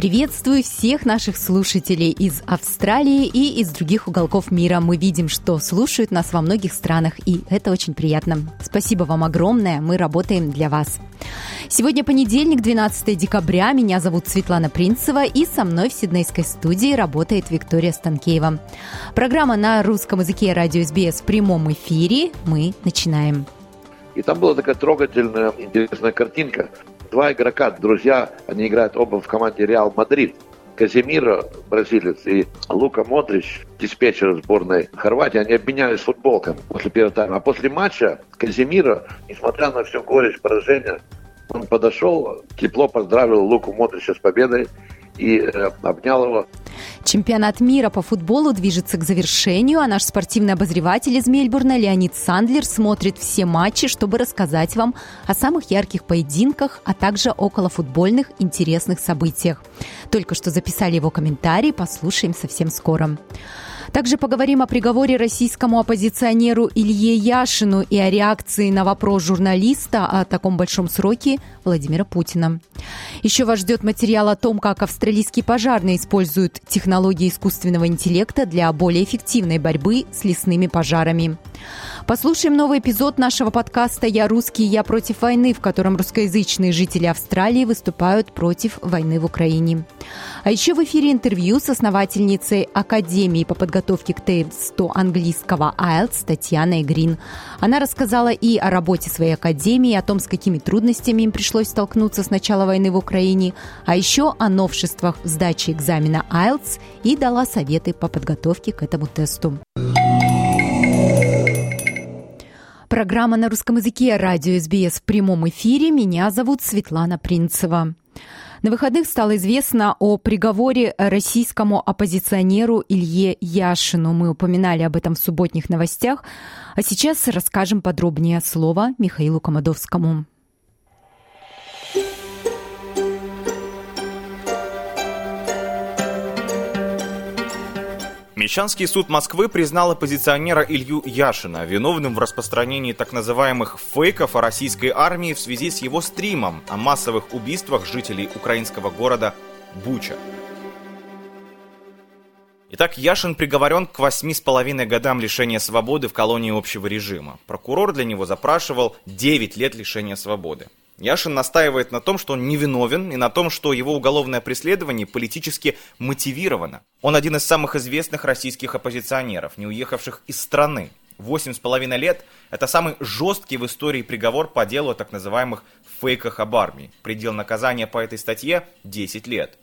Приветствую всех наших слушателей из Австралии и из других уголков мира. Мы видим, что слушают нас во многих странах, и это очень приятно. Спасибо вам огромное, мы работаем для вас. Сегодня понедельник, 12 декабря. Меня зовут Светлана Принцева, и со мной в Сиднейской студии работает Виктория Станкеева. Программа на русском языке радио СБС в прямом эфире. Мы начинаем. И там была такая трогательная, интересная картинка два игрока, друзья, они играют оба в команде Реал Мадрид. Казимиро, бразилец, и Лука Модрич, диспетчер сборной Хорватии, они обменялись футболками после первого тайма. А после матча Казимиро, несмотря на всю горечь поражения, он подошел, тепло поздравил Луку Модрича с победой и э, обнял его. Чемпионат мира по футболу движется к завершению, а наш спортивный обозреватель из Мельбурна Леонид Сандлер смотрит все матчи, чтобы рассказать вам о самых ярких поединках, а также около футбольных интересных событиях. Только что записали его комментарий, послушаем совсем скоро. Также поговорим о приговоре российскому оппозиционеру Илье Яшину и о реакции на вопрос журналиста о таком большом сроке Владимира Путина. Еще вас ждет материал о том, как австралийские пожарные используют технологии искусственного интеллекта для более эффективной борьбы с лесными пожарами. Послушаем новый эпизод нашего подкаста «Я русский, я против войны», в котором русскоязычные жители Австралии выступают против войны в Украине. А еще в эфире интервью с основательницей Академии по подготовке к тесту английского IELTS Татьяной Грин. Она рассказала и о работе своей академии, о том, с какими трудностями им пришлось столкнуться с начала войны в Украине, а еще о новшествах в сдаче экзамена IELTS и дала советы по подготовке к этому тесту. Программа на русском языке «Радио СБС» в прямом эфире. Меня зовут Светлана Принцева. На выходных стало известно о приговоре российскому оппозиционеру Илье Яшину. Мы упоминали об этом в субботних новостях. А сейчас расскажем подробнее слово Михаилу Комодовскому. Мещанский суд Москвы признал оппозиционера Илью Яшина виновным в распространении так называемых фейков о российской армии в связи с его стримом о массовых убийствах жителей украинского города Буча. Итак, Яшин приговорен к восьми с половиной годам лишения свободы в колонии общего режима. Прокурор для него запрашивал 9 лет лишения свободы. Яшин настаивает на том, что он невиновен и на том, что его уголовное преследование политически мотивировано. Он один из самых известных российских оппозиционеров, не уехавших из страны. Восемь с половиной лет – это самый жесткий в истории приговор по делу о так называемых фейках об армии. Предел наказания по этой статье – 10 лет.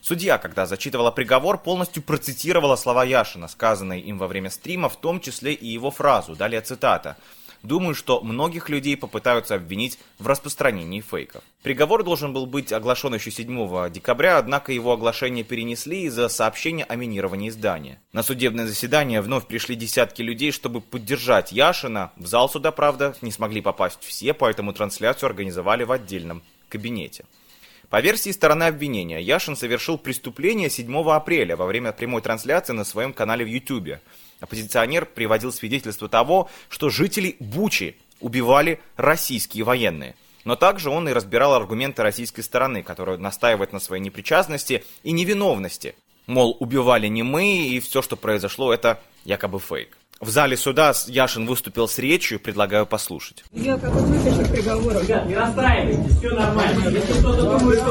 Судья, когда зачитывала приговор, полностью процитировала слова Яшина, сказанные им во время стрима, в том числе и его фразу, далее цитата – Думаю, что многих людей попытаются обвинить в распространении фейков. Приговор должен был быть оглашен еще 7 декабря, однако его оглашение перенесли из-за сообщения о минировании здания. На судебное заседание вновь пришли десятки людей, чтобы поддержать Яшина. В зал суда, правда, не смогли попасть все, поэтому трансляцию организовали в отдельном кабинете. По версии стороны обвинения, Яшин совершил преступление 7 апреля во время прямой трансляции на своем канале в YouTube. Оппозиционер приводил свидетельство того, что жители Бучи убивали российские военные. Но также он и разбирал аргументы российской стороны, которая настаивает на своей непричастности и невиновности. Мол, убивали не мы, и все, что произошло, это якобы фейк. В зале суда Яшин выступил с речью, предлагаю послушать. Я как выпишу приговор. Ребят, не расстраивайтесь, все нормально. Если кто-то думает,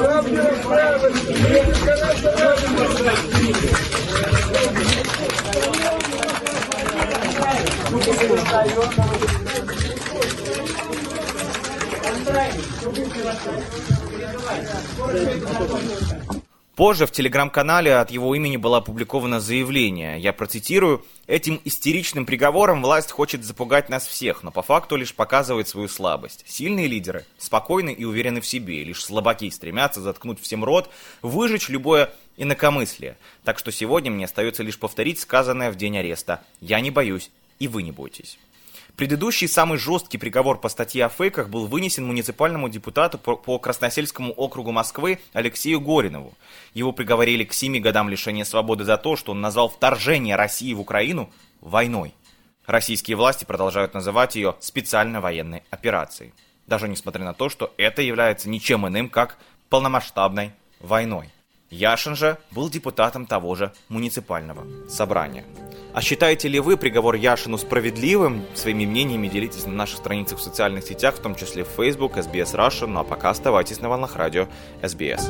Позже в телеграм-канале от его имени было опубликовано заявление. Я процитирую. «Этим истеричным приговором власть хочет запугать нас всех, но по факту лишь показывает свою слабость. Сильные лидеры спокойны и уверены в себе, лишь слабаки стремятся заткнуть всем рот, выжечь любое инакомыслие. Так что сегодня мне остается лишь повторить сказанное в день ареста. Я не боюсь, и вы не бойтесь. Предыдущий самый жесткий приговор по статье о фейках был вынесен муниципальному депутату по Красносельскому округу Москвы Алексею Горинову. Его приговорили к 7 годам лишения свободы за то, что он назвал вторжение России в Украину войной. Российские власти продолжают называть ее специальной военной операцией. Даже несмотря на то, что это является ничем иным, как полномасштабной войной. Яшин же был депутатом того же муниципального собрания. А считаете ли вы приговор Яшину справедливым? Своими мнениями делитесь на наших страницах в социальных сетях, в том числе в Facebook, SBS Russia. Ну а пока оставайтесь на волнах радио SBS.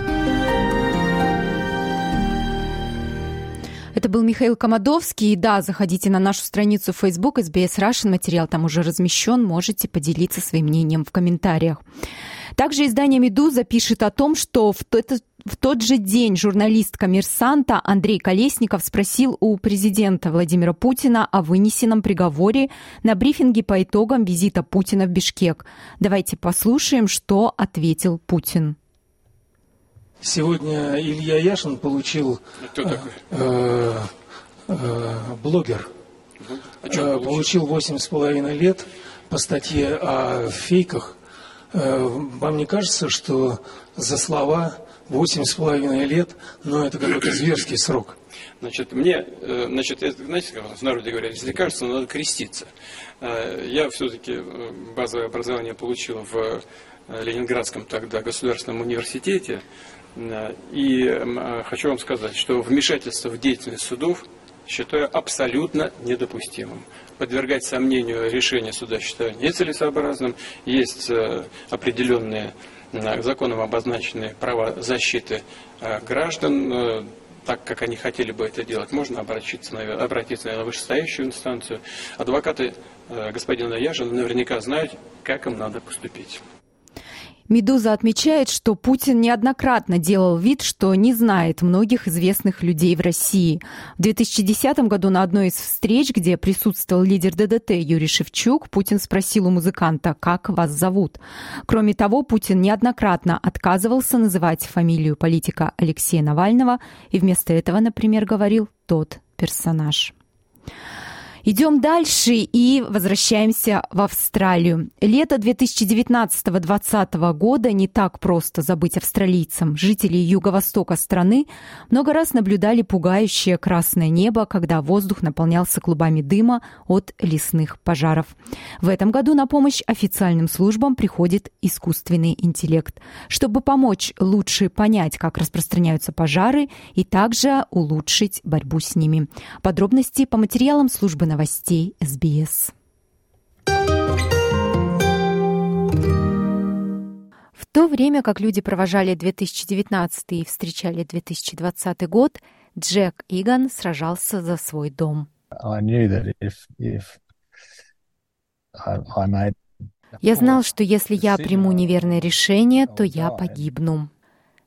Это был Михаил Комадовский. И да, заходите на нашу страницу в Facebook SBS Russian. Материал там уже размещен. Можете поделиться своим мнением в комментариях. Также издание «Медуза» пишет о том, что в этот в тот же день журналист «Коммерсанта» Андрей Колесников спросил у президента Владимира Путина о вынесенном приговоре на брифинге по итогам визита Путина в Бишкек. Давайте послушаем, что ответил Путин. Сегодня Илья Яшин получил... Кто такой? Э, э, блогер. А э, получил восемь с половиной лет по статье о фейках. Вам не кажется, что за слова Восемь с половиной лет, но это какой-то зверский срок. Значит, мне, э, значит, знаете, как в народе говорят, если кажется, надо креститься. Э, я все-таки э, базовое образование получил в Ленинградском тогда государственном университете. И хочу вам сказать, что вмешательство в деятельность судов считаю абсолютно недопустимым. Подвергать сомнению решения суда считаю нецелесообразным. Есть определенные законом обозначены права защиты э, граждан, э, так как они хотели бы это делать, можно обратиться, обратиться на вышестоящую инстанцию. Адвокаты э, господина Яжина наверняка знают, как им надо поступить. Медуза отмечает, что Путин неоднократно делал вид, что не знает многих известных людей в России. В 2010 году на одной из встреч, где присутствовал лидер ДДТ Юрий Шевчук, Путин спросил у музыканта, как вас зовут. Кроме того, Путин неоднократно отказывался называть фамилию политика Алексея Навального и вместо этого, например, говорил «тот персонаж». Идем дальше и возвращаемся в Австралию. Лето 2019-2020 года не так просто забыть австралийцам. Жители юго-востока страны много раз наблюдали пугающее красное небо, когда воздух наполнялся клубами дыма от лесных пожаров. В этом году на помощь официальным службам приходит искусственный интеллект, чтобы помочь лучше понять, как распространяются пожары и также улучшить борьбу с ними. Подробности по материалам службы новостей СБС. В то время как люди провожали 2019 и встречали 2020 год, Джек Иган сражался за свой дом. Я знал, что если я приму неверное решение, то я погибну.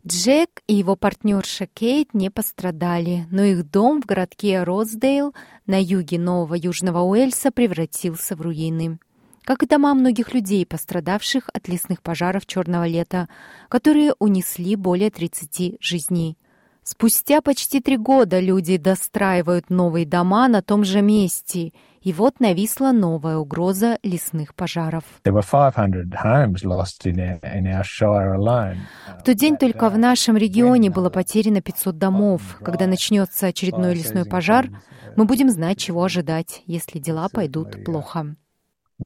Джек и его партнерша Кейт не пострадали, но их дом в городке Роздейл на юге Нового Южного Уэльса превратился в руины. Как и дома многих людей, пострадавших от лесных пожаров черного лета, которые унесли более 30 жизней. Спустя почти три года люди достраивают новые дома на том же месте, и вот нависла новая угроза лесных пожаров. В тот день только в нашем регионе было потеряно 500 домов. Когда начнется очередной лесной пожар, мы будем знать, чего ожидать, если дела пойдут плохо.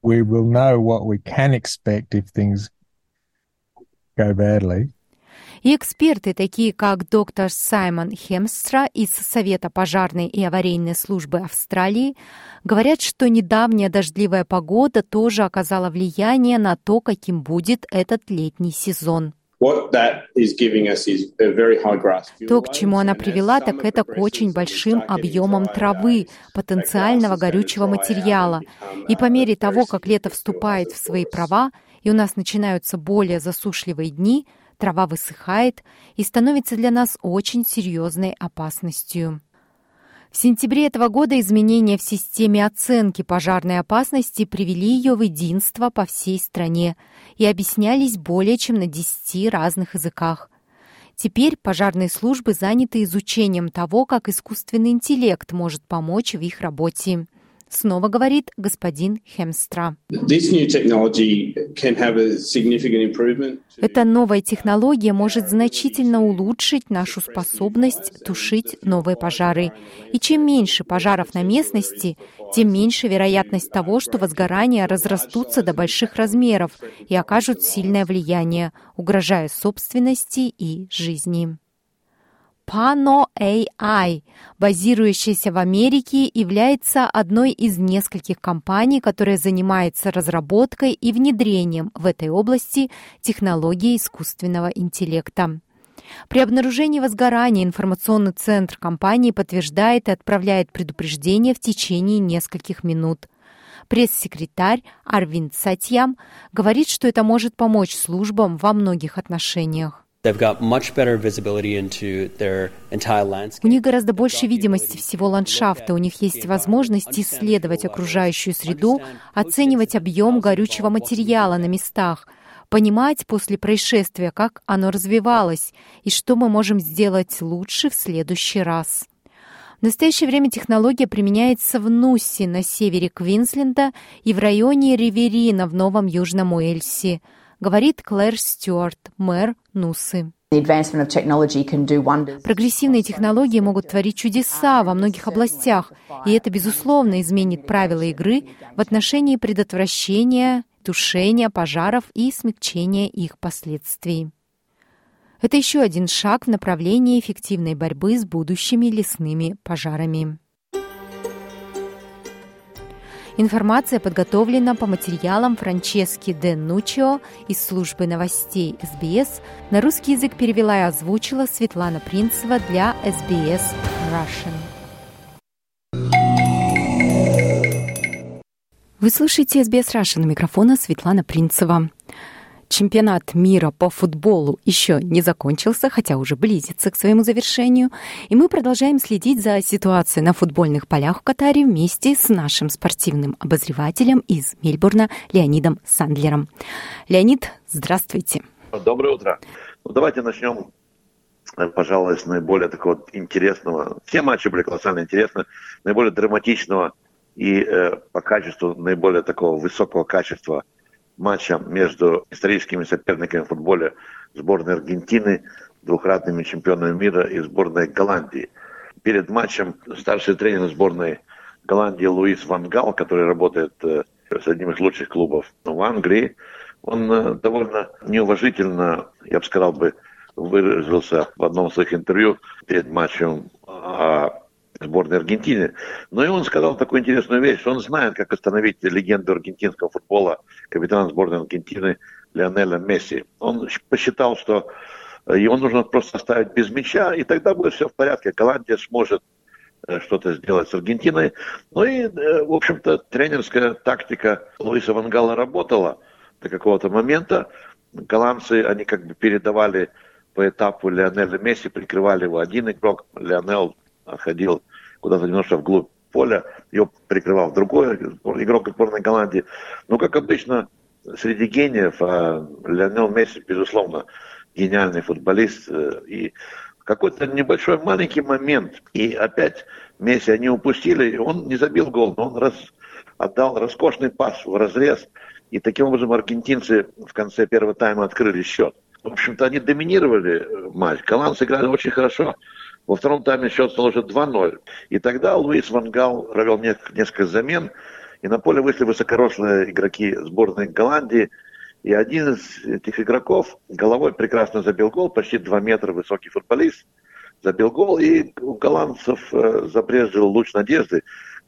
We will know what we can expect if things go badly. И эксперты, такие как доктор Саймон Хемстра из Совета пожарной и аварийной службы Австралии, говорят, что недавняя дождливая погода тоже оказала влияние на то, каким будет этот летний сезон. То, к чему она привела, так это к очень большим объемам травы, потенциального горючего материала. И по мере того, как лето вступает в свои права, и у нас начинаются более засушливые дни, трава высыхает и становится для нас очень серьезной опасностью. В сентябре этого года изменения в системе оценки пожарной опасности привели ее в единство по всей стране и объяснялись более чем на 10 разных языках. Теперь пожарные службы заняты изучением того, как искусственный интеллект может помочь в их работе. Снова говорит господин Хемстра. Эта новая технология может значительно улучшить нашу способность тушить новые пожары. И чем меньше пожаров на местности, тем меньше вероятность того, что возгорания разрастутся до больших размеров и окажут сильное влияние, угрожая собственности и жизни. Pano AI, базирующаяся в Америке, является одной из нескольких компаний, которая занимается разработкой и внедрением в этой области технологии искусственного интеллекта. При обнаружении возгорания информационный центр компании подтверждает и отправляет предупреждение в течение нескольких минут. Пресс-секретарь Арвин Сатьям говорит, что это может помочь службам во многих отношениях. У них гораздо больше видимости всего ландшафта, у них есть возможность исследовать окружающую среду, оценивать объем горючего материала на местах, понимать после происшествия, как оно развивалось и что мы можем сделать лучше в следующий раз. В настоящее время технология применяется в Нуссе на севере Квинсленда и в районе Риверина в Новом Южном Уэльсе – говорит Клэр Стюарт, мэр Нусы. Прогрессивные технологии могут творить чудеса во многих областях, и это, безусловно, изменит правила игры в отношении предотвращения, тушения пожаров и смягчения их последствий. Это еще один шаг в направлении эффективной борьбы с будущими лесными пожарами. Информация подготовлена по материалам Франчески де Нучио из службы новостей СБС. На русский язык перевела и озвучила Светлана Принцева для СБС Russian. Вы слушаете СБС Russian. У микрофона Светлана Принцева. Чемпионат мира по футболу еще не закончился, хотя уже близится к своему завершению, и мы продолжаем следить за ситуацией на футбольных полях в Катаре вместе с нашим спортивным обозревателем из Мельбурна Леонидом Сандлером. Леонид, здравствуйте. Доброе утро. Ну, давайте начнем пожалуй, с наиболее такого интересного. Все матчи были колоссально интересны, наиболее драматичного и э, по качеству наиболее такого высокого качества – матча между историческими соперниками в футболе сборной Аргентины, двухкратными чемпионами мира и сборной Голландии. Перед матчем старший тренер сборной Голландии Луис Ван Гал, который работает э, с одним из лучших клубов в Англии, он э, довольно неуважительно, я бы сказал бы, выразился в одном из своих интервью перед матчем о сборной Аргентины. Но и он сказал такую интересную вещь, что он знает, как остановить легенду аргентинского футбола, капитана сборной Аргентины Лионеля Месси. Он посчитал, что его нужно просто оставить без мяча, и тогда будет все в порядке. Голландия сможет э, что-то сделать с Аргентиной. Ну и, э, в общем-то, тренерская тактика Луиса Вангала работала до какого-то момента. Голландцы, они как бы передавали по этапу Лионеля Месси, прикрывали его один игрок, Лионел ходил куда-то немножко вглубь поля, ее прикрывал другой игрок сборной Голландии. Но, как обычно, среди гениев а Леонел Месси, безусловно, гениальный футболист. Э, и какой-то небольшой маленький момент, и опять Месси они упустили, он не забил гол, но он раз, отдал роскошный пас в разрез, и таким образом аргентинцы в конце первого тайма открыли счет. В общем-то, они доминировали матч. Голландцы играли очень хорошо. Во втором тайме счет стал уже 2-0. И тогда Луис Вангал провел несколько замен, и на поле вышли высокорослые игроки сборной Голландии. И один из этих игроков головой прекрасно забил гол, почти 2 метра высокий футболист, забил гол, и у голландцев э, луч надежды,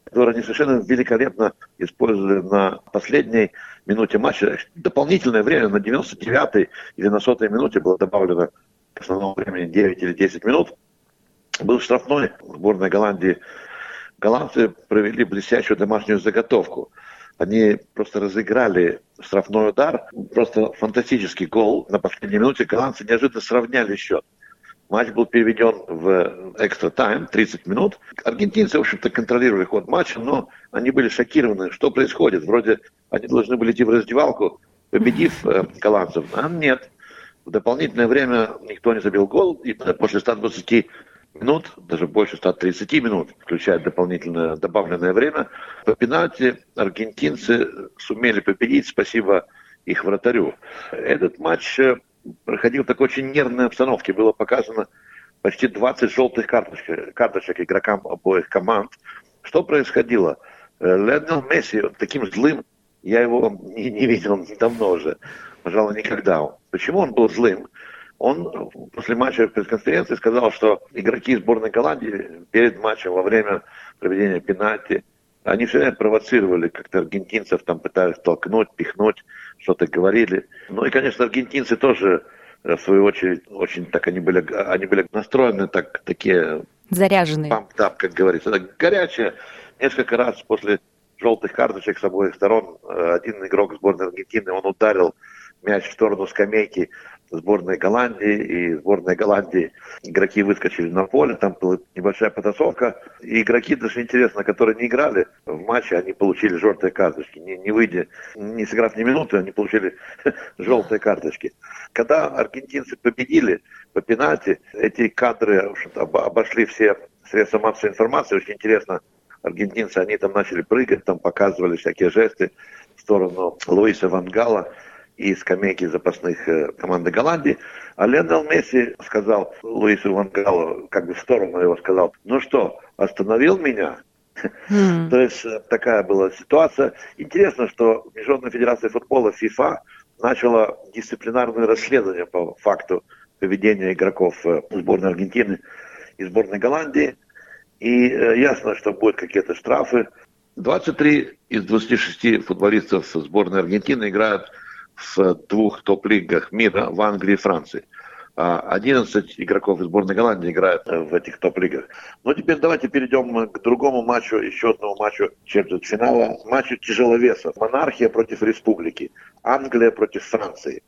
который они совершенно великолепно использовали на последней минуте матча. Дополнительное время на 99-й или на 100-й минуте было добавлено к основному времени 9 или 10 минут был штрафной сборной Голландии. Голландцы провели блестящую домашнюю заготовку. Они просто разыграли штрафной удар, просто фантастический гол. На последней минуте голландцы неожиданно сравняли счет. Матч был переведен в экстра тайм, 30 минут. Аргентинцы, в общем-то, контролировали ход матча, но они были шокированы, что происходит. Вроде они должны были идти в раздевалку, победив э, голландцев. А нет. В дополнительное время никто не забил гол, и после 120 минут, даже больше 130 минут, включая дополнительное добавленное время, по пенальти аргентинцы сумели победить, спасибо их вратарю. Этот матч э, проходил в такой очень нервной обстановке. Было показано почти 20 желтых карточек, карточек игрокам обоих команд. Что происходило? Э, Леонел Месси таким злым, я его не, не видел давно уже, пожалуй, никогда. Почему он был злым? Он после матча пресс-конференции сказал, что игроки сборной Голландии перед матчем, во время проведения пенальти, они все время провоцировали как-то аргентинцев, там пытались толкнуть, пихнуть, что-то говорили. Ну и, конечно, аргентинцы тоже, в свою очередь, очень так они были, они были настроены так, такие... Заряженные. Памп как говорится. Так, горячие. Несколько раз после желтых карточек с обоих сторон э, один игрок сборной Аргентины, он ударил мяч в сторону скамейки сборной Голландии, и сборной Голландии игроки выскочили на поле, там была небольшая потасовка, и игроки, даже интересно, которые не играли в матче, они получили желтые карточки, не, не выйдя, не сыграв ни минуты, они получили желтые карточки. Когда аргентинцы победили по пенальти, эти кадры обошли все средства массовой информации, очень интересно, аргентинцы, они там начали прыгать, там показывали всякие жесты в сторону Луиса Вангала, и скамейки запасных э, команды Голландии. А Леонел Месси сказал Луису Вангалу, как бы в сторону его сказал, ну что, остановил меня? Mm. То есть э, такая была ситуация. Интересно, что Международная федерация футбола ФИФА начала дисциплинарное расследование по факту поведения игроков э, сборной Аргентины и сборной Голландии. И ясно, что будут какие-то штрафы. 23 из 26 футболистов сборной Аргентины играют в двух топ-лигах мира в Англии и Франции. 11 а игроков из сборной Голландии играют в этих топ-лигах. Но теперь давайте перейдем к другому матчу, еще одному матчу четвертьфинала. Матчу тяжеловесов. Монархия против республики. Англия против Франции.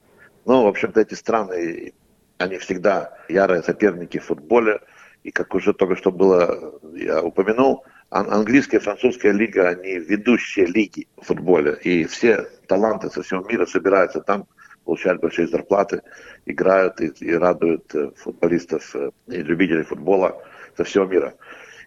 Ну, в общем-то, эти страны, они всегда ярые соперники в футболе. И как уже только что было, я упомянул, английская и французская лига, они ведущие лиги в футболе. И все таланты со всего мира собираются там, получают большие зарплаты, играют и, и радуют э, футболистов э, и любителей футбола со всего мира.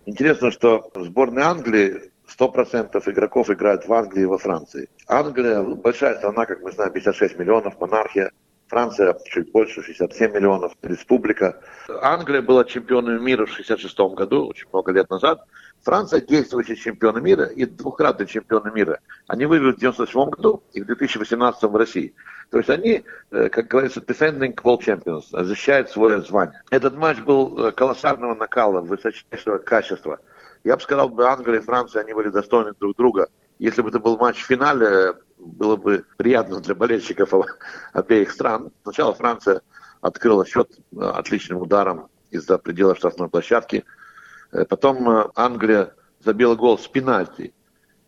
Интересно, что в сборной Англии 100% игроков играют в Англии и во Франции. Англия большая страна, как мы знаем, 56 миллионов, монархия. Франция чуть больше, 67 миллионов, республика. Англия была чемпионом мира в 66 году, очень много лет назад. Франция действующий чемпион мира и двукратный чемпион мира. Они выиграли в 1997 году и в 2018 в России. То есть они, э, как говорится, defending world champions, защищают свое звание. Этот матч был э, колоссального накала, высочайшего качества. Я бы сказал, бы Англия и Франция, они были достойны друг друга. Если бы это был матч в финале, было бы приятно для болельщиков обеих стран. Сначала Франция открыла счет э, отличным ударом из-за предела штрафной площадки – Э, потом э, Англия забила гол с пенальти.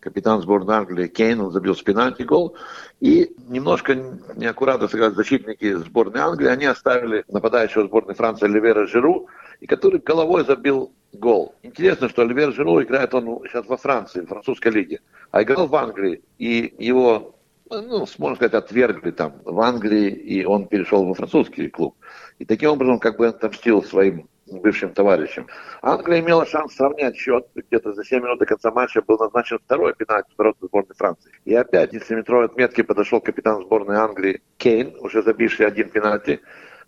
Капитан сборной Англии Кейн забил с пенальти гол. И немножко неаккуратно сыграли защитники сборной Англии. Они оставили нападающего сборной Франции Оливера Жиру, и который головой забил гол. Интересно, что Оливер Жиру играет он сейчас во Франции, в французской лиге, а играл в Англии. И его ну, можно сказать, отвергли там в Англии, и он перешел во французский клуб. И таким образом как бы отомстил своим бывшим товарищем. Англия имела шанс сравнять счет. Где-то за 7 минут до конца матча был назначен второй пенальти ворота сборной Франции. И опять из 7-метровой отметки подошел капитан сборной Англии Кейн, уже забивший один пенальти.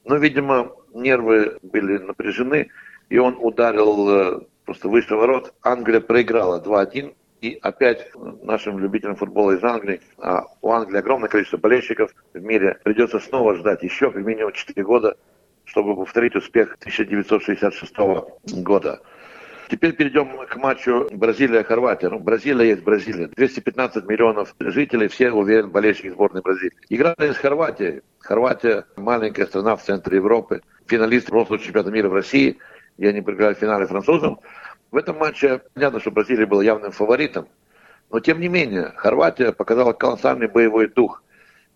Но, видимо, нервы были напряжены, и он ударил э, просто выше ворот. Англия проиграла 2-1. И опять нашим любителям футбола из Англии, а у Англии огромное количество болельщиков в мире, придется снова ждать еще как минимум 4 года чтобы повторить успех 1966 года. Теперь перейдем к матчу Бразилия-Хорватия. Ну, Бразилия есть Бразилия. 215 миллионов жителей, все, уверен, болельщики сборной Бразилии. Играли с Хорватией. Хорватия маленькая страна в центре Европы. Финалист прошлого чемпионата мира в России. И они проиграли в финале французам. В этом матче понятно, что Бразилия была явным фаворитом. Но тем не менее, Хорватия показала колоссальный боевой дух.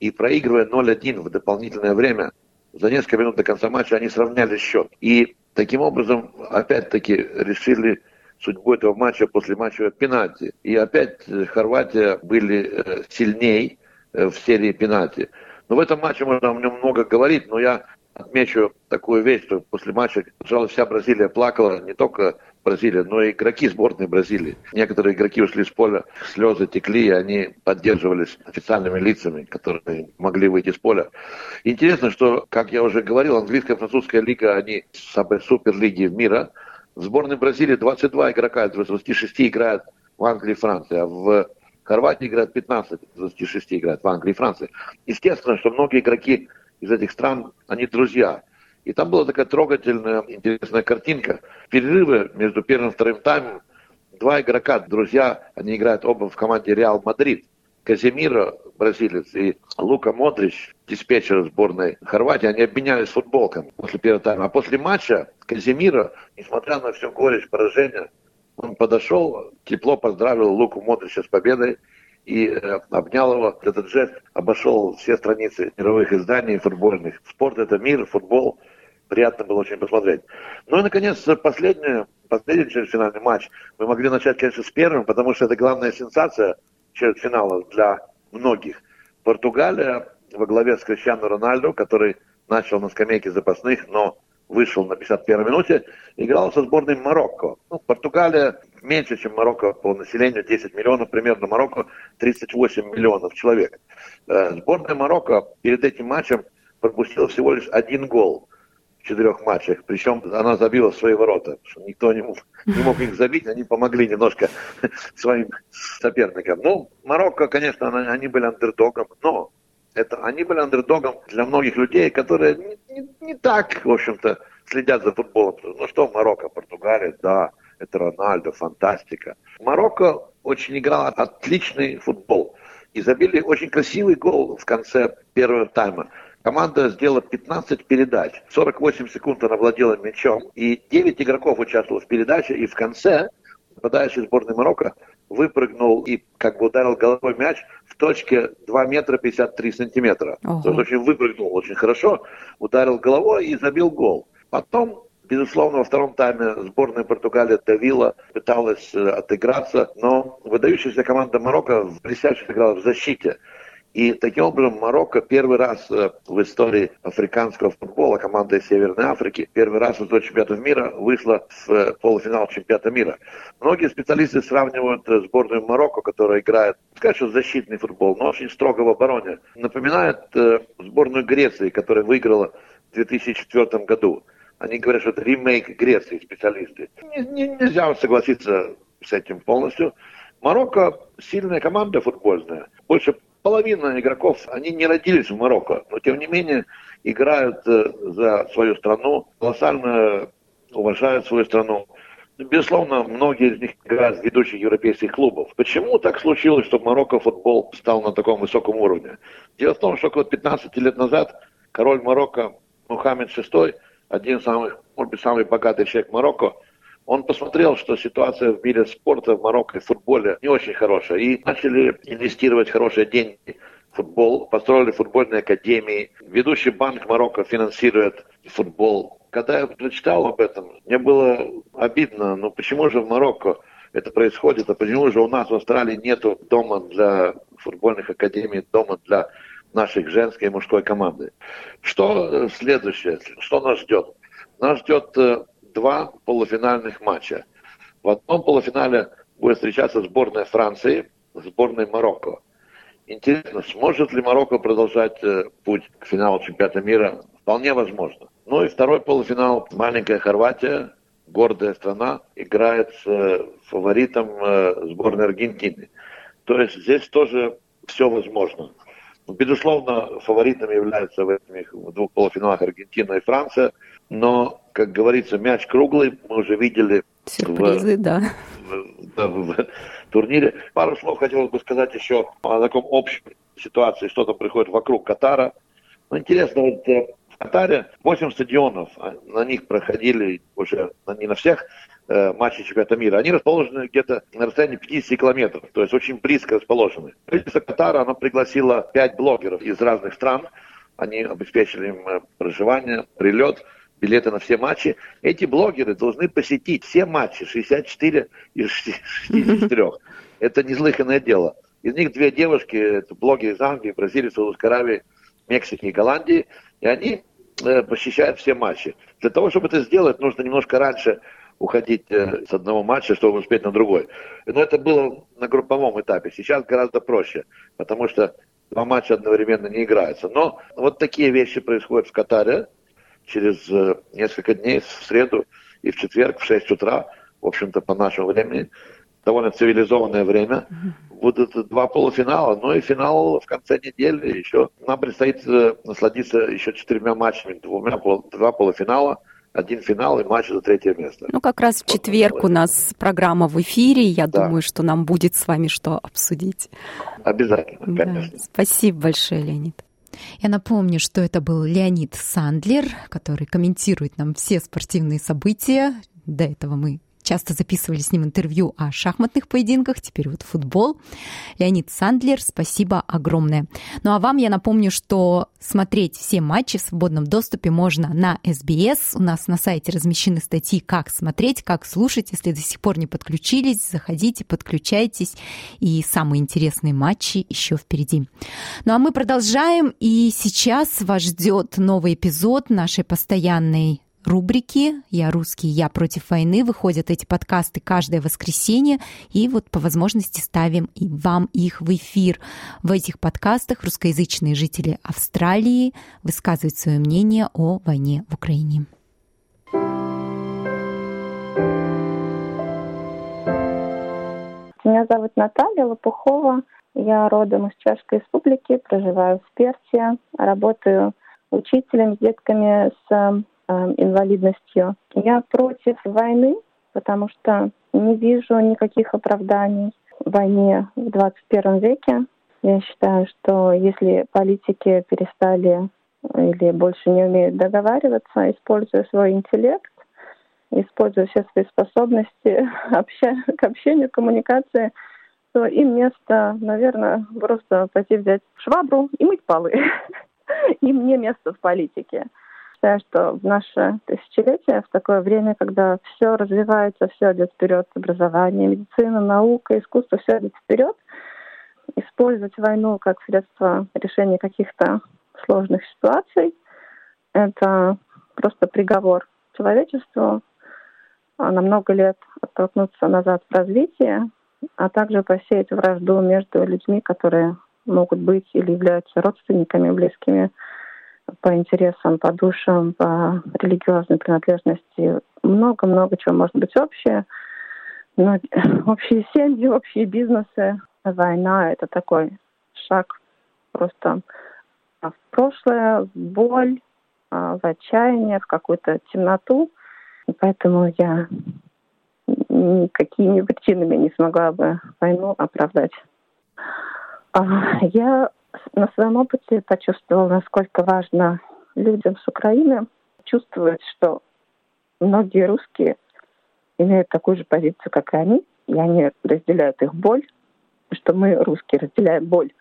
И проигрывая 0-1 в дополнительное время, за несколько минут до конца матча они сравняли счет. И таким образом, опять-таки, решили судьбу этого матча после матча пенальти. И опять э, Хорватия были э, сильней э, в серии пенальти. Но в этом матче можно о нем много говорить, но я отмечу такую вещь, что после матча, пожалуй, вся Бразилия плакала, не только Бразилия, но и игроки сборной Бразилии. Некоторые игроки ушли с поля, слезы текли, и они поддерживались официальными лицами, которые могли выйти с поля. Интересно, что, как я уже говорил, английская и французская лига, они суперлиги мира. В сборной Бразилии 22 игрока из 26 играют в Англии и Франции, а в Хорватии играют 15 из 26 играют в Англии и Франции. Естественно, что многие игроки из этих стран, они друзья. И там была такая трогательная, интересная картинка. Перерывы между первым и вторым таймом. Два игрока, друзья, они играют оба в команде Реал Мадрид. Казимиро, бразилец, и Лука Модрич, диспетчер сборной Хорватии, они обменялись футболками после первого тайма. А после матча Казимиро, несмотря на всю горечь поражения, он подошел, тепло поздравил Луку Модрича с победой и э, обнял его. Этот жест обошел все страницы мировых изданий футбольных. Спорт – это мир, футбол. Приятно было очень посмотреть. Ну и, наконец, последний, последний четвертьфинальный матч. Мы могли начать, конечно, с первым, потому что это главная сенсация четвертьфинала для многих. Португалия во главе с Криstiano Рональдо, который начал на скамейке запасных, но вышел на 51 минуте, играл со сборной Марокко. Ну, Португалия меньше, чем Марокко по населению, 10 миллионов, примерно Марокко 38 миллионов человек. Э, сборная Марокко перед этим матчем пропустила всего лишь один гол в четырех матчах, причем она забила свои ворота, никто не мог, не мог их забить, они помогли немножко своим соперникам. Ну, Марокко, конечно, они были андердогом, но это они были андердогом для многих людей, которые не, не, не так, в общем-то, следят за футболом. Ну что, Марокко, Португалия, да, это Рональдо, фантастика. Марокко очень играл отличный футбол. И забили очень красивый гол в конце первого тайма. Команда сделала 15 передач. 48 секунд она владела мячом. И 9 игроков участвовало в передаче. И в конце нападающий сборной Марокко выпрыгнул и как бы ударил головой мяч в точке 2 метра 53 сантиметра. Ого. То есть очень выпрыгнул очень хорошо, ударил головой и забил гол. Потом Безусловно, во втором тайме сборная Португалии давила, пыталась э, отыграться, но выдающаяся команда Марокко блестяще играла в защите. И таким образом Марокко первый раз э, в истории африканского футбола, команда из Северной Африки, первый раз в истории чемпионата мира вышла в э, полуфинал чемпионата мира. Многие специалисты сравнивают сборную Марокко, которая играет, сказать, что защитный футбол, но очень строго в обороне. Напоминает сборную Греции, которая выиграла в 2004 году. Они говорят, что это ремейк Греции, специалисты. Не, не, нельзя согласиться с этим полностью. Марокко сильная команда футбольная. Больше половина игроков, они не родились в Марокко, но тем не менее играют э, за свою страну, колоссально уважают свою страну. Безусловно, многие из них играют в ведущих европейских клубов. Почему так случилось, что Марокко футбол стал на таком высоком уровне? Дело в том, что около 15 лет назад король Марокко Мухаммед VI, один из самых, может быть, самый богатый человек Марокко, он посмотрел, что ситуация в мире спорта в Марокко в футболе не очень хорошая. И начали инвестировать хорошие деньги в футбол, построили футбольные академии. Ведущий банк Марокко финансирует футбол. Когда я прочитал об этом, мне было обидно, ну почему же в Марокко это происходит, а почему же у нас в Австралии нет дома для футбольных академий, дома для наших женской и мужской команды. Что следующее? Что нас ждет? Нас ждет э, два полуфинальных матча. В одном полуфинале будет встречаться сборная Франции, сборная Марокко. Интересно, сможет ли Марокко продолжать э, путь к финалу чемпионата мира? Вполне возможно. Ну и второй полуфинал. Маленькая Хорватия, гордая страна, играет с э, фаворитом э, сборной Аргентины. То есть здесь тоже все возможно. Безусловно, фаворитами являются в этих двух полуфиналах Аргентина и Франция, но как говорится, мяч круглый, мы уже видели Сюрпризы, в, да. В, в, в турнире. Пару слов хотелось бы сказать еще о таком общем ситуации, что там приходит вокруг Катара. Ну, интересно, вот э, в Катаре 8 стадионов, а на них проходили уже не на всех э, матчи чемпионата мира. Они расположены где-то на расстоянии 50 километров, то есть очень близко расположены. Правительство Катара, оно пригласило 5 блогеров из разных стран, они обеспечили им э, проживание, прилет – билеты на все матчи. Эти блогеры должны посетить все матчи, 64 из 64. Это неслыханное дело. Из них две девушки, это блогеры из Англии, Бразилии, Саудовской Аравии, Мексики и Голландии. И они э, посещает все матчи. Для того, чтобы это сделать, нужно немножко раньше уходить э, с одного матча, чтобы успеть на другой. Но это было на групповом этапе. Сейчас гораздо проще, потому что два матча одновременно не играются. Но вот такие вещи происходят в Катаре через э, несколько дней, в среду и в четверг в 6 утра, в общем-то, по нашему времени. Довольно цивилизованное время. Будут два полуфинала, ну и финал в конце недели еще. Нам предстоит э, насладиться еще четырьмя матчами, двумя, два полуфинала – один финал и матч за третье место. Ну, как раз в четверг у нас программа в эфире. Я да. думаю, что нам будет с вами что обсудить. Обязательно, конечно. Да. Спасибо большое, Леонид. Я напомню, что это был Леонид Сандлер, который комментирует нам все спортивные события. До этого мы часто записывали с ним интервью о шахматных поединках, теперь вот футбол. Леонид Сандлер, спасибо огромное. Ну а вам я напомню, что смотреть все матчи в свободном доступе можно на СБС. У нас на сайте размещены статьи, как смотреть, как слушать. Если до сих пор не подключились, заходите, подключайтесь. И самые интересные матчи еще впереди. Ну а мы продолжаем, и сейчас вас ждет новый эпизод нашей постоянной рубрики «Я русский, я против войны». Выходят эти подкасты каждое воскресенье, и вот по возможности ставим и вам их в эфир. В этих подкастах русскоязычные жители Австралии высказывают свое мнение о войне в Украине. Меня зовут Наталья Лопухова. Я родом из Чешской Республики, проживаю в Перте, работаю учителем с детками с Э, инвалидностью. Я против войны, потому что не вижу никаких оправданий войне в 21 веке. Я считаю, что если политики перестали или больше не умеют договариваться, используя свой интеллект, используя все свои способности обща к общению, коммуникации, то им место, наверное, просто пойти взять швабру и мыть полы. Им не место в политике считаю, что в наше тысячелетие, в такое время, когда все развивается, все идет вперед, образование, медицина, наука, искусство, все идет вперед, использовать войну как средство решения каких-то сложных ситуаций, это просто приговор человечеству а на много лет оттолкнуться назад в развитии, а также посеять вражду между людьми, которые могут быть или являются родственниками, близкими по интересам, по душам, по религиозной принадлежности. Много-много чего может быть общее. Но общие семьи, общие бизнесы. Война — это такой шаг просто в прошлое, в боль, а, в отчаяние, в какую-то темноту. И поэтому я никакими причинами не смогла бы войну оправдать. А, я на своем опыте почувствовала, насколько важно людям с Украины чувствовать, что многие русские имеют такую же позицию, как и они, и они разделяют их боль, что мы, русские, разделяем боль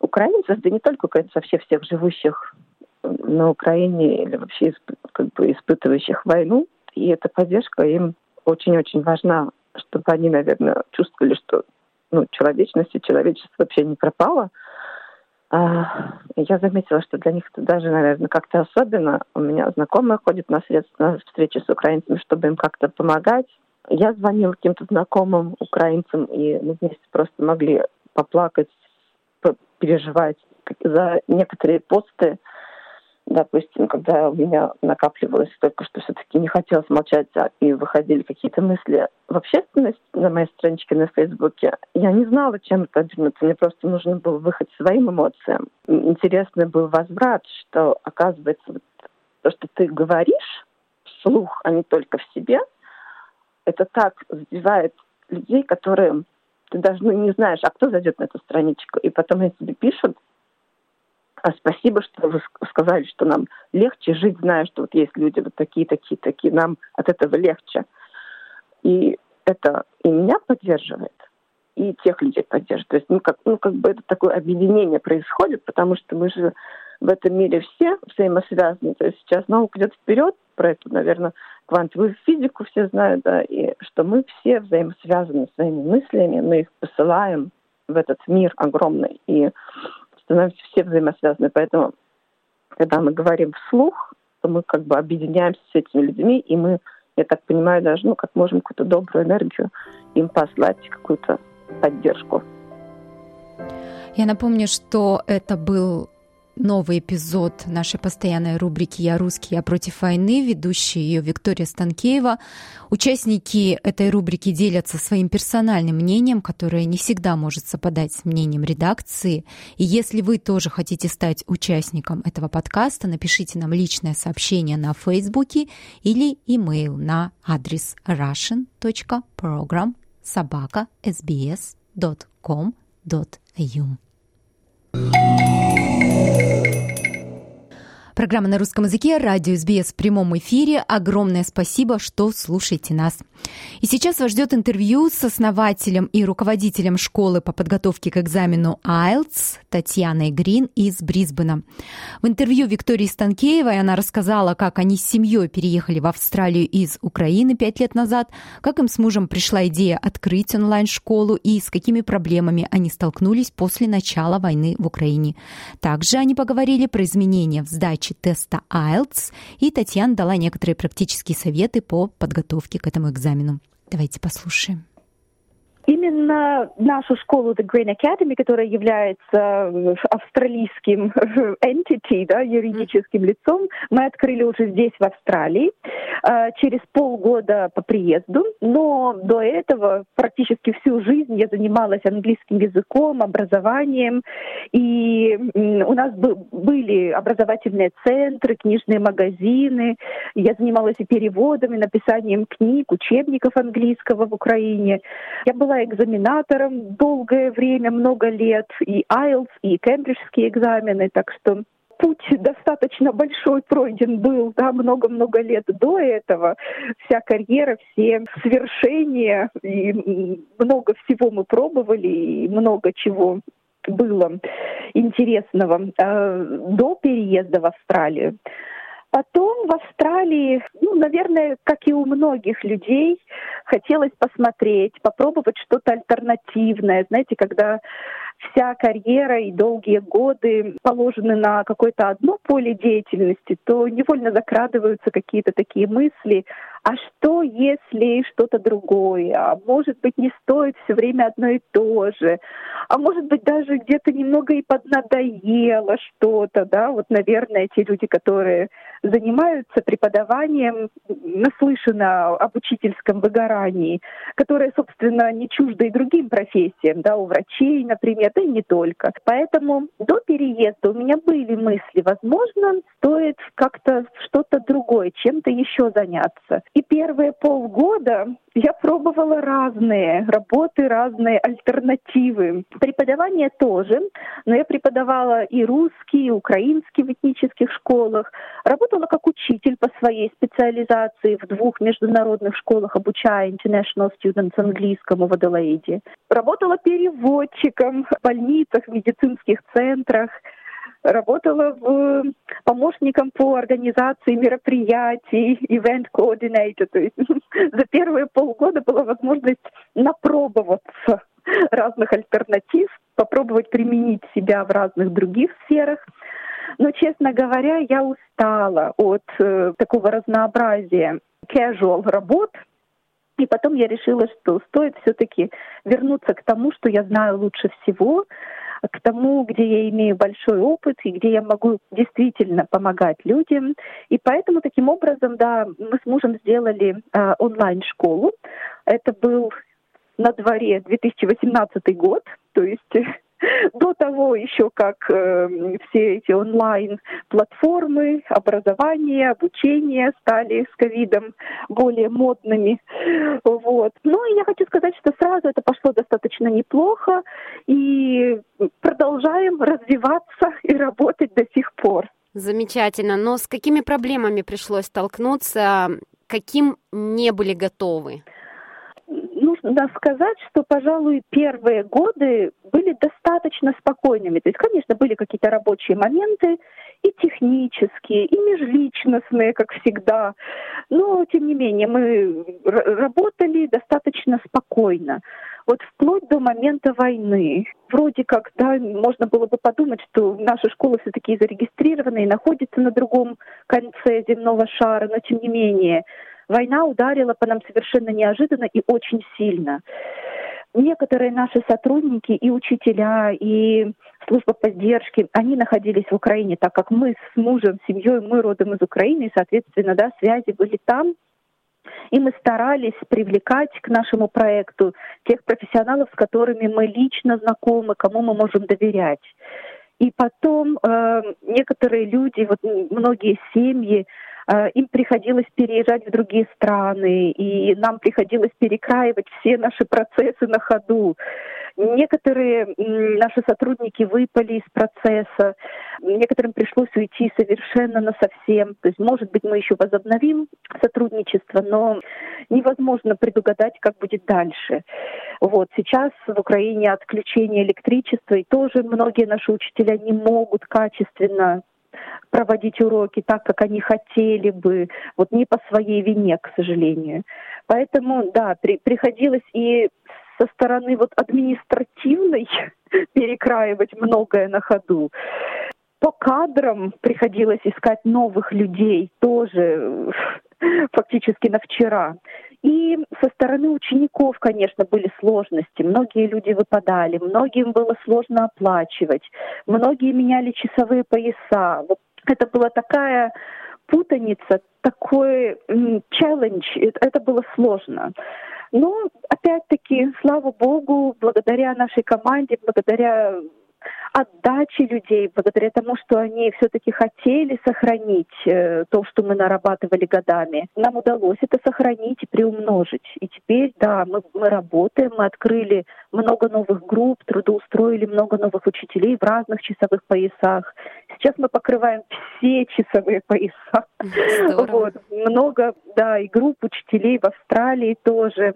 украинцев, да не только украинцев, вообще всех живущих на Украине или вообще как бы испытывающих войну. И эта поддержка им очень-очень важна, чтобы они, наверное, чувствовали, что ну, человечность и человечество вообще не пропало – а, я заметила, что для них это даже, наверное, как-то особенно. У меня знакомые ходят на, средства, на встречи с украинцами, чтобы им как-то помогать. Я звонила каким-то знакомым украинцам, и мы вместе просто могли поплакать, переживать за некоторые посты, допустим, когда у меня накапливалось только, что все-таки не хотелось молчать, а и выходили какие-то мысли в общественность на моей страничке на Фейсбуке, я не знала, чем это обернуться. Мне просто нужно было выход своим эмоциям. Интересный был возврат, что, оказывается, вот то, что ты говоришь вслух, а не только в себе, это так задевает людей, которые ты даже ну, не знаешь, а кто зайдет на эту страничку. И потом они тебе пишут, спасибо, что вы сказали, что нам легче жить, зная, что вот есть люди вот такие, такие, такие, нам от этого легче. И это и меня поддерживает, и тех людей поддерживает. То есть, ну, как, ну, как бы это такое объединение происходит, потому что мы же в этом мире все взаимосвязаны. То есть сейчас наука идет вперед, про эту, наверное, квантовую физику все знают, да, и что мы все взаимосвязаны своими мыслями, мы их посылаем в этот мир огромный. И становимся все взаимосвязаны. Поэтому когда мы говорим вслух, то мы как бы объединяемся с этими людьми, и мы, я так понимаю, даже, ну, как можем какую-то добрую энергию им послать, какую-то поддержку. Я напомню, что это был новый эпизод нашей постоянной рубрики «Я русский, я против войны», ведущая ее Виктория Станкеева. Участники этой рубрики делятся своим персональным мнением, которое не всегда может совпадать с мнением редакции. И если вы тоже хотите стать участником этого подкаста, напишите нам личное сообщение на Фейсбуке или имейл на адрес russian.program собака sbs.com.au. Программа на русском языке, радио СБС в прямом эфире. Огромное спасибо, что слушаете нас. И сейчас вас ждет интервью с основателем и руководителем школы по подготовке к экзамену IELTS Татьяной Грин из Брисбена. В интервью Виктории Станкеевой она рассказала, как они с семьей переехали в Австралию из Украины пять лет назад, как им с мужем пришла идея открыть онлайн-школу и с какими проблемами они столкнулись после начала войны в Украине. Также они поговорили про изменения в сдаче сдачи теста IELTS, и Татьяна дала некоторые практические советы по подготовке к этому экзамену. Давайте послушаем. Именно нашу школу The Green Academy, которая является э, австралийским entity, да, юридическим лицом, мы открыли уже здесь, в Австралии, э, через полгода по приезду. Но до этого практически всю жизнь я занималась английским языком, образованием. И у нас были образовательные центры, книжные магазины. Я занималась и переводами, написанием книг, учебников английского в Украине. Я была экзаменатором долгое время, много лет, и IELTS, и кембриджские экзамены, так что путь достаточно большой пройден был, да, много-много лет до этого. Вся карьера, все свершения, и много всего мы пробовали, и много чего было интересного э, до переезда в Австралию. Потом в Австралии, ну, наверное, как и у многих людей, хотелось посмотреть, попробовать что-то альтернативное. Знаете, когда вся карьера и долгие годы положены на какое-то одно поле деятельности, то невольно закрадываются какие-то такие мысли, а что если что-то другое, а может быть не стоит все время одно и то же, а может быть даже где-то немного и поднадоело что-то, да, вот, наверное, те люди, которые занимаются преподаванием, наслышано об учительском выгорании, которое, собственно, не чуждо и другим профессиям, да, у врачей, например, да и не только. Поэтому до переезда у меня были мысли, возможно, стоит как-то что-то другое, чем-то еще заняться. И первые полгода я пробовала разные работы, разные альтернативы. Преподавание тоже, но я преподавала и русский, и украинский в этнических школах. Работала как учитель по своей специализации в двух международных школах, обучая International Students английскому в Аделаиде. Работала переводчиком больницах, в медицинских центрах работала в помощником по организации мероприятий, event coordinator. То есть за первые полгода была возможность напробоваться разных альтернатив, попробовать применить себя в разных других сферах. Но, честно говоря, я устала от э, такого разнообразия casual работ, и потом я решила, что стоит все-таки вернуться к тому, что я знаю лучше всего, к тому, где я имею большой опыт и где я могу действительно помогать людям. И поэтому таким образом, да, мы с мужем сделали э, онлайн-школу. Это был на дворе 2018 год, то есть до того еще как э, все эти онлайн-платформы, образование, обучение стали с ковидом более модными. Вот. Ну и я хочу сказать, что сразу это пошло достаточно неплохо, и продолжаем развиваться и работать до сих пор. Замечательно. Но с какими проблемами пришлось столкнуться, каким не были готовы? Нужно сказать, что, пожалуй, первые годы были достаточно спокойными. То есть, конечно, были какие-то рабочие моменты, и технические, и межличностные, как всегда. Но, тем не менее, мы работали достаточно спокойно. Вот вплоть до момента войны. Вроде как, да, можно было бы подумать, что наша школа все-таки зарегистрирована и находится на другом конце земного шара, но тем не менее, война ударила по нам совершенно неожиданно и очень сильно. Некоторые наши сотрудники и учителя, и служба поддержки, они находились в Украине, так как мы с мужем, семьей, мы родом из Украины, и, соответственно, да, связи были там. И мы старались привлекать к нашему проекту тех профессионалов, с которыми мы лично знакомы, кому мы можем доверять. И потом э, некоторые люди, вот многие семьи, им приходилось переезжать в другие страны, и нам приходилось перекраивать все наши процессы на ходу. Некоторые наши сотрудники выпали из процесса, некоторым пришлось уйти совершенно на совсем. То есть, может быть, мы еще возобновим сотрудничество, но невозможно предугадать, как будет дальше. Вот сейчас в Украине отключение электричества, и тоже многие наши учителя не могут качественно проводить уроки так, как они хотели бы, вот не по своей вине, к сожалению. Поэтому, да, при, приходилось и со стороны вот административной перекраивать многое на ходу. По кадрам приходилось искать новых людей тоже фактически на вчера. И со стороны учеников, конечно, были сложности. Многие люди выпадали, многим было сложно оплачивать, многие меняли часовые пояса. Вот это была такая путаница, такой челлендж, это было сложно. Но, опять-таки, слава богу, благодаря нашей команде, благодаря отдачи людей, благодаря тому, что они все-таки хотели сохранить э, то, что мы нарабатывали годами, нам удалось это сохранить и приумножить. И теперь, да, мы, мы работаем, мы открыли много новых групп, трудоустроили много новых учителей в разных часовых поясах. Сейчас мы покрываем все часовые пояса. Вот. Много, да, и групп учителей в Австралии тоже.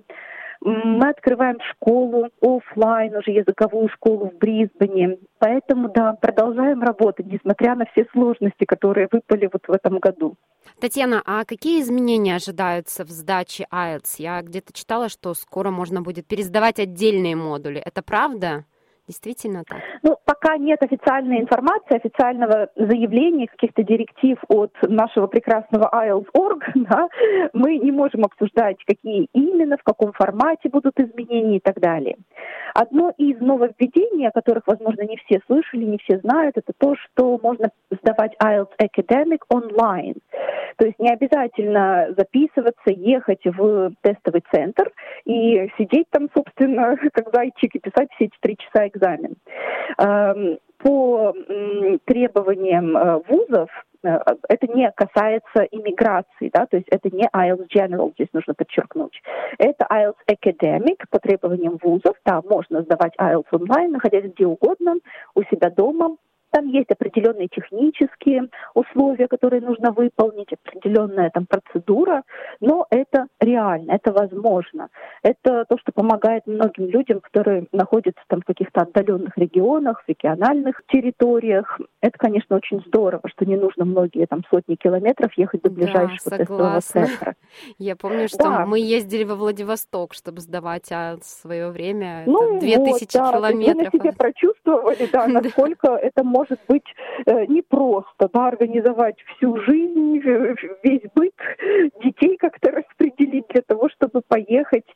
Мы открываем школу офлайн, уже языковую школу в Брисбене. Поэтому, да, продолжаем работать, несмотря на все сложности, которые выпали вот в этом году. Татьяна, а какие изменения ожидаются в сдаче IELTS? Я где-то читала, что скоро можно будет пересдавать отдельные модули. Это правда? Действительно так? Ну, пока нет официальной информации, официального заявления, каких-то директив от нашего прекрасного IELTS.org, да, мы не можем обсуждать, какие именно, в каком формате будут изменения и так далее. Одно из нововведений, о которых, возможно, не все слышали, не все знают, это то, что можно сдавать IELTS Academic онлайн. То есть не обязательно записываться, ехать в тестовый центр и сидеть там, собственно, как зайчик и писать все эти три часа экзамен. Эм, по требованиям э, вузов э, это не касается иммиграции, да, то есть это не IELTS General, здесь нужно подчеркнуть. Это IELTS Academic по требованиям вузов, да, можно сдавать IELTS онлайн, находясь где угодно, у себя дома, там есть определенные технические условия, которые нужно выполнить, определенная там процедура, но это реально, это возможно. Это то, что помогает многим людям, которые находятся там в каких-то отдаленных регионах, в региональных территориях. Это, конечно, очень здорово, что не нужно многие там сотни километров ехать до ближайшего да, тестового центра. Я помню, что да. мы ездили во Владивосток, чтобы сдавать а свое время. Ну, это 2000 вот, да, километров. Вы на себе прочувствовали, да, насколько это может может быть э, непросто да, организовать всю жизнь, весь быт, детей как-то распределить для того, чтобы поехать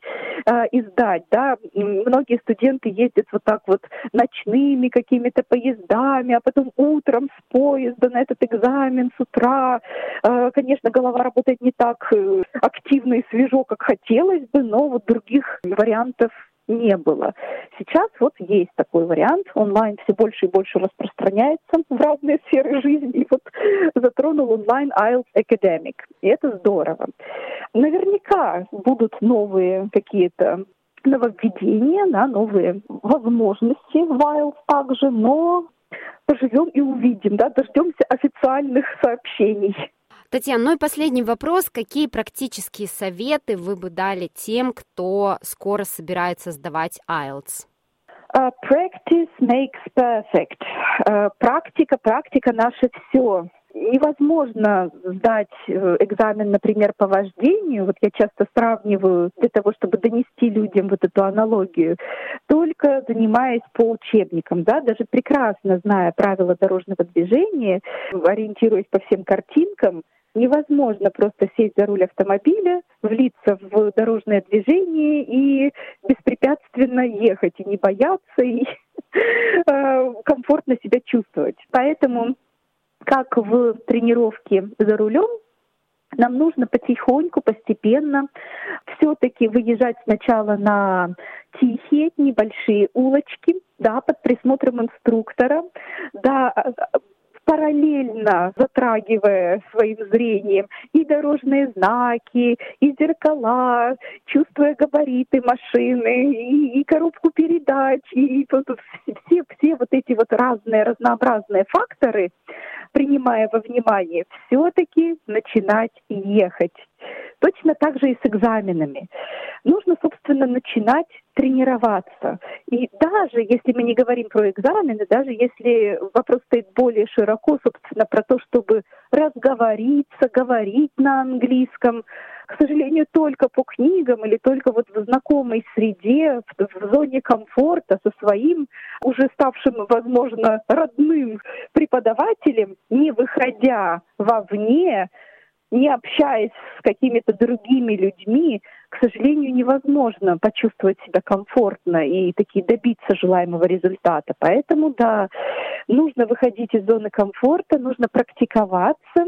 э, и сдать. Да. Многие студенты ездят вот так вот ночными какими-то поездами, а потом утром с поезда на этот экзамен с утра. Э, конечно, голова работает не так э, активно и свежо, как хотелось бы, но вот других вариантов не было. Сейчас вот есть такой вариант. Онлайн все больше и больше распространяется в разные сферы жизни. И вот затронул онлайн IELTS Academic. И это здорово. Наверняка будут новые какие-то нововведения, да, новые возможности в IELTS также, но поживем и увидим, да, дождемся официальных сообщений. Татьяна, ну и последний вопрос. Какие практические советы вы бы дали тем, кто скоро собирается сдавать IELTS? Uh, practice makes perfect. Uh, практика, практика наше все невозможно сдать э, экзамен, например, по вождению, вот я часто сравниваю для того, чтобы донести людям вот эту аналогию, только занимаясь по учебникам, да, даже прекрасно зная правила дорожного движения, ориентируясь по всем картинкам, невозможно просто сесть за руль автомобиля, влиться в дорожное движение и беспрепятственно ехать, и не бояться, и э, комфортно себя чувствовать. Поэтому как в тренировке за рулем, нам нужно потихоньку, постепенно все-таки выезжать сначала на тихие, небольшие улочки, да, под присмотром инструктора, да, параллельно затрагивая своим зрением и дорожные знаки, и зеркала, чувствуя габариты машины, и, и коробку передач, и вот все, все вот эти вот разные, разнообразные факторы, принимая во внимание, все-таки начинать ехать. Точно так же и с экзаменами. Нужно, собственно, начинать тренироваться. И даже если мы не говорим про экзамены, даже если вопрос стоит более широко, собственно, про то, чтобы разговориться, говорить на английском, к сожалению, только по книгам или только вот в знакомой среде, в, в зоне комфорта со своим уже ставшим, возможно, родным преподавателем, не выходя вовне, не общаясь с какими-то другими людьми, к сожалению, невозможно почувствовать себя комфортно и таки добиться желаемого результата. Поэтому, да, нужно выходить из зоны комфорта, нужно практиковаться э,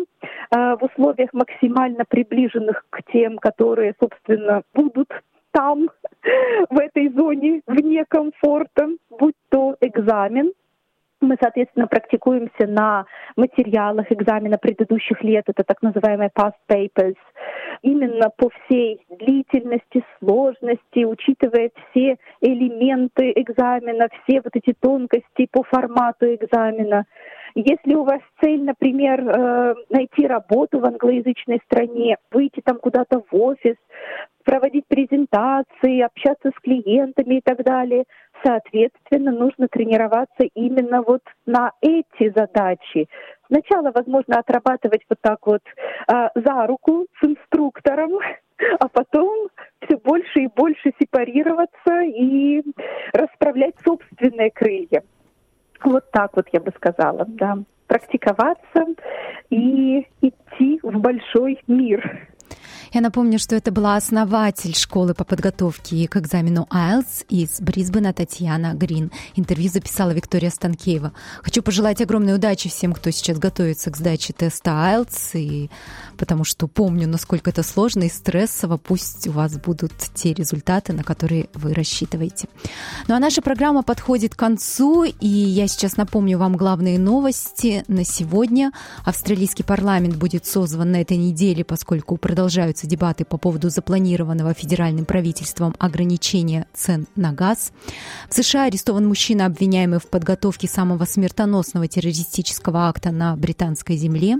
в условиях максимально приближенных к тем, которые, собственно, будут там, в этой зоне вне комфорта, будь то экзамен, мы, соответственно, практикуемся на материалах экзамена предыдущих лет, это так называемые past papers, именно по всей длительности, сложности, учитывая все элементы экзамена, все вот эти тонкости по формату экзамена. Если у вас цель, например, э, найти работу в англоязычной стране, выйти там куда-то в офис, проводить презентации, общаться с клиентами и так далее, соответственно, нужно тренироваться именно вот на эти задачи. Сначала, возможно, отрабатывать вот так вот э, за руку с инструктором, а потом все больше и больше сепарироваться и расправлять собственные крылья. Вот так вот я бы сказала, да. Практиковаться и идти в большой мир. Я напомню, что это была основатель школы по подготовке к экзамену IELTS из Брисбена Татьяна Грин. Интервью записала Виктория Станкеева. Хочу пожелать огромной удачи всем, кто сейчас готовится к сдаче теста IELTS, и потому что помню, насколько это сложно и стрессово. Пусть у вас будут те результаты, на которые вы рассчитываете. Ну а наша программа подходит к концу, и я сейчас напомню вам главные новости на сегодня. Австралийский парламент будет созван на этой неделе, поскольку продолжаются продолжаются дебаты по поводу запланированного федеральным правительством ограничения цен на газ. В США арестован мужчина, обвиняемый в подготовке самого смертоносного террористического акта на британской земле.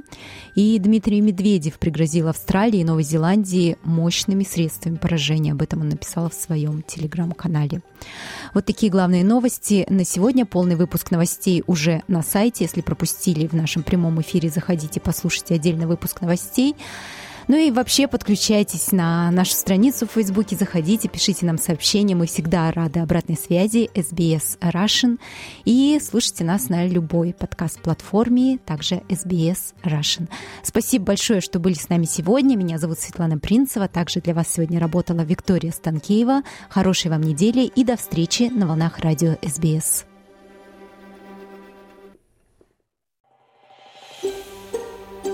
И Дмитрий Медведев пригрозил Австралии и Новой Зеландии мощными средствами поражения. Об этом он написал в своем телеграм-канале. Вот такие главные новости на сегодня. Полный выпуск новостей уже на сайте. Если пропустили в нашем прямом эфире, заходите, послушайте отдельный выпуск новостей. Ну и вообще подключайтесь на нашу страницу в Фейсбуке, заходите, пишите нам сообщения. Мы всегда рады обратной связи SBS Russian. И слушайте нас на любой подкаст-платформе, также SBS Russian. Спасибо большое, что были с нами сегодня. Меня зовут Светлана Принцева. Также для вас сегодня работала Виктория Станкеева. Хорошей вам недели и до встречи на волнах радио SBS.